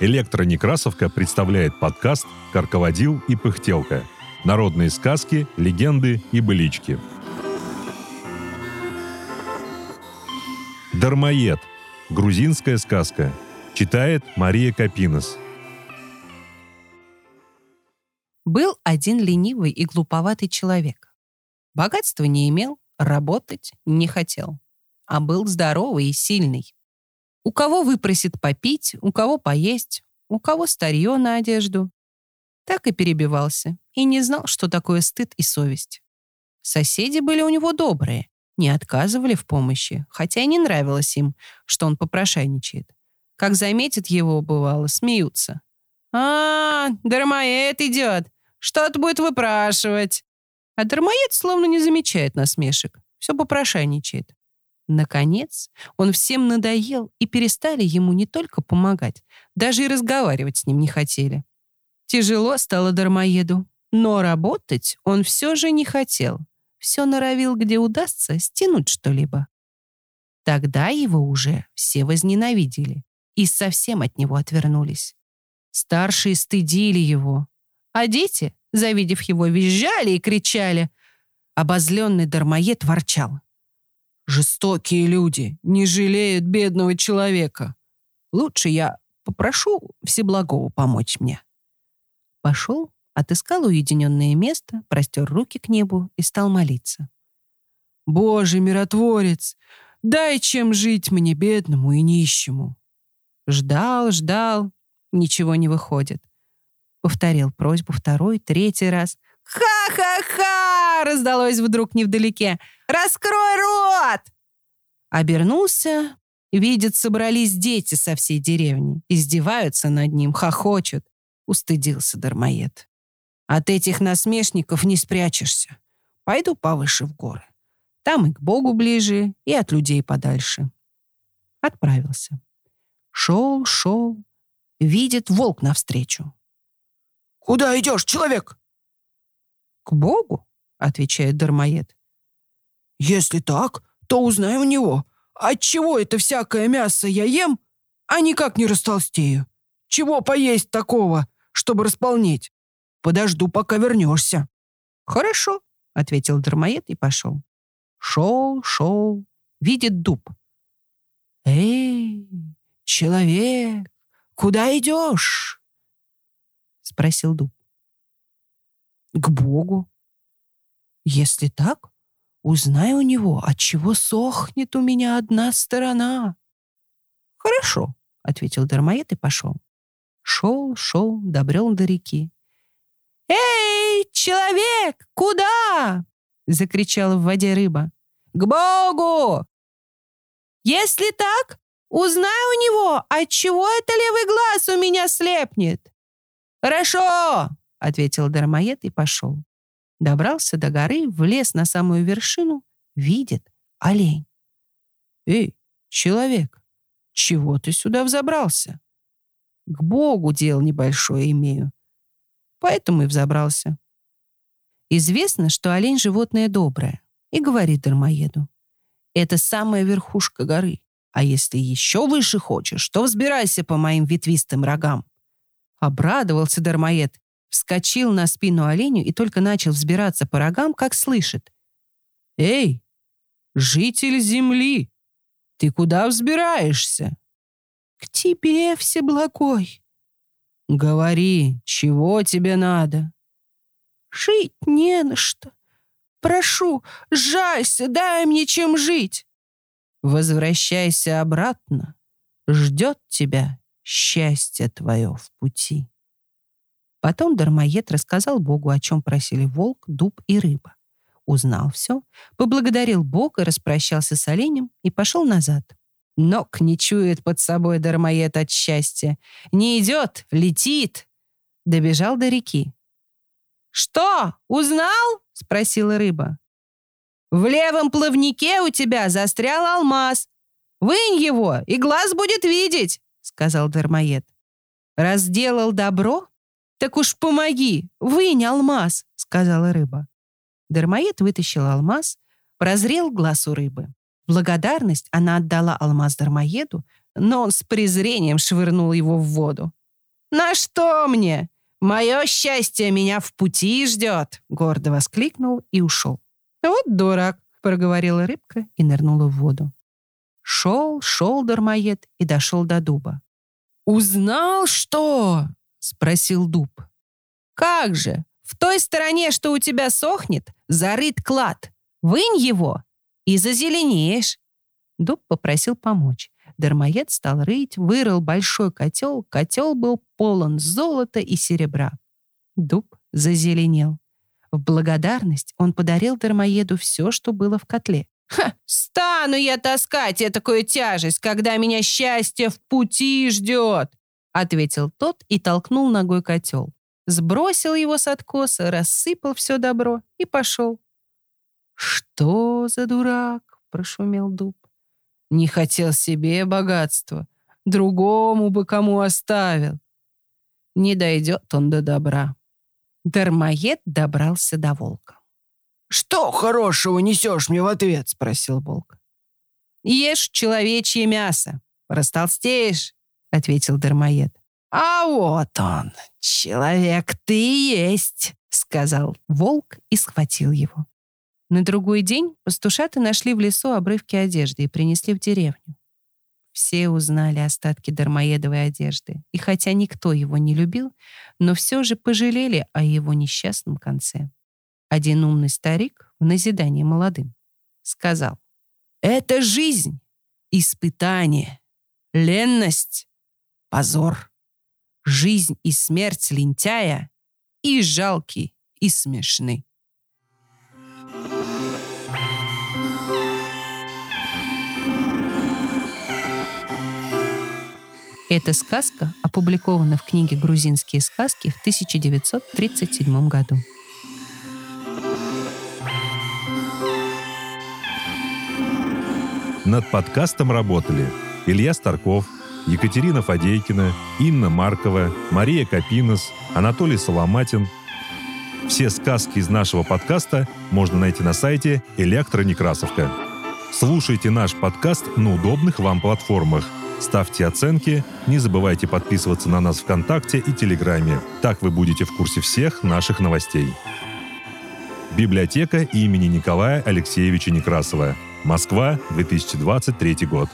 Электронекрасовка представляет подкаст «Карководил и пыхтелка». Народные сказки, легенды и былички. Дармоед. Грузинская сказка. Читает Мария Капинос. Был один ленивый и глуповатый человек. Богатства не имел, работать не хотел, а был здоровый и сильный. У кого выпросит попить, у кого поесть, у кого старье на одежду. Так и перебивался, и не знал, что такое стыд и совесть. Соседи были у него добрые, не отказывали в помощи, хотя и не нравилось им, что он попрошайничает. Как заметит его, бывало, смеются. «А, дармоед идет! Что-то будет выпрашивать!» А дармоед словно не замечает насмешек, все попрошайничает. Наконец, он всем надоел, и перестали ему не только помогать, даже и разговаривать с ним не хотели. Тяжело стало дармоеду, но работать он все же не хотел. Все норовил, где удастся, стянуть что-либо. Тогда его уже все возненавидели и совсем от него отвернулись. Старшие стыдили его, а дети, завидев его, визжали и кричали. Обозленный дармоед ворчал. Жестокие люди не жалеют бедного человека. Лучше я попрошу Всеблагого помочь мне. Пошел, отыскал уединенное место, простер руки к небу и стал молиться. «Боже, миротворец, дай чем жить мне, бедному и нищему». Ждал, ждал, ничего не выходит. Повторил просьбу второй, третий раз. «Ха-ха-ха!» — раздалось вдруг невдалеке. «Раскрой рот!» Обернулся, видит, собрались дети со всей деревни. Издеваются над ним, хохочут. Устыдился дармоед. От этих насмешников не спрячешься. Пойду повыше в горы. Там и к Богу ближе, и от людей подальше. Отправился. Шел, шел. Видит волк навстречу. «Куда идешь, человек?» «К Богу», — отвечает дармоед. «Если так, то узнай у него, отчего это всякое мясо я ем, а никак не растолстею. Чего поесть такого, чтобы располнеть? Подожду, пока вернешься». «Хорошо», — ответил дармоед и пошел. Шел, шел, видит дуб. «Эй, человек, куда идешь?» — спросил дуб. «К Богу. Если так, узнай у него, от чего сохнет у меня одна сторона». «Хорошо», — ответил дармоед и пошел. Шел, шел, добрел до реки. «Эй, человек, куда?» — закричала в воде рыба. «К Богу!» «Если так, узнай у него, от чего это левый глаз у меня слепнет». «Хорошо!» — ответил дармоед и пошел. Добрался до горы, влез на самую вершину, видит олень. «Эй, человек, чего ты сюда взобрался?» «К Богу дел небольшое имею, поэтому и взобрался». Известно, что олень — животное доброе, и говорит дармоеду. «Это самая верхушка горы, а если еще выше хочешь, то взбирайся по моим ветвистым рогам». Обрадовался дармоед, вскочил на спину оленю и только начал взбираться по рогам, как слышит. «Эй, житель земли, ты куда взбираешься?» «К тебе, Всеблагой». «Говори, чего тебе надо?» «Жить не на что. Прошу, сжайся, дай мне чем жить». «Возвращайся обратно. Ждет тебя счастье твое в пути». Потом дармоед рассказал Богу, о чем просили волк, дуб и рыба. Узнал все, поблагодарил Бога, распрощался с оленем и пошел назад. Ног не чует под собой дармоед от счастья. Не идет, летит. Добежал до реки. «Что, узнал?» — спросила рыба. «В левом плавнике у тебя застрял алмаз. Вынь его, и глаз будет видеть», — сказал дармоед. «Раз сделал добро, так уж помоги, вынь алмаз», — сказала рыба. Дармоед вытащил алмаз, Прозрел глаз у рыбы. Благодарность она отдала алмаз дармоеду, но он с презрением швырнул его в воду. «На что мне? Мое счастье меня в пути ждет!» Гордо воскликнул и ушел. «Вот дурак!» — проговорила рыбка и нырнула в воду. Шел, шел дармоед и дошел до дуба. «Узнал, что?» — спросил дуб. «Как же! В той стороне, что у тебя сохнет, зарыт клад. Вынь его и зазеленеешь». Дуб попросил помочь. Дармоед стал рыть, вырыл большой котел. Котел был полон золота и серебра. Дуб зазеленел. В благодарность он подарил Дармоеду все, что было в котле. «Ха! Стану я таскать такую тяжесть, когда меня счастье в пути ждет!» ответил тот и толкнул ногой котел. Сбросил его с откоса, рассыпал все добро и пошел. «Что за дурак?» — прошумел дуб. «Не хотел себе богатства, другому бы кому оставил. Не дойдет он до добра». Дармоед добрался до волка. «Что хорошего несешь мне в ответ?» — спросил волк. «Ешь человечье мясо, растолстеешь», — ответил Дармоед. «А вот он, человек ты есть», — сказал волк и схватил его. На другой день пастушаты нашли в лесу обрывки одежды и принесли в деревню. Все узнали остатки дармоедовой одежды, и хотя никто его не любил, но все же пожалели о его несчастном конце. Один умный старик в назидание молодым сказал, «Это жизнь, испытание, ленность, позор, жизнь и смерть лентяя и жалкий, и смешны». Эта сказка опубликована в книге «Грузинские сказки» в 1937 году. Над подкастом работали Илья Старков, Екатерина Фадейкина, Инна Маркова, Мария Капинос, Анатолий Соломатин. Все сказки из нашего подкаста можно найти на сайте «Электронекрасовка». Слушайте наш подкаст на удобных вам платформах – ставьте оценки, не забывайте подписываться на нас ВКонтакте и Телеграме. Так вы будете в курсе всех наших новостей. Библиотека имени Николая Алексеевича Некрасова. Москва, 2023 год.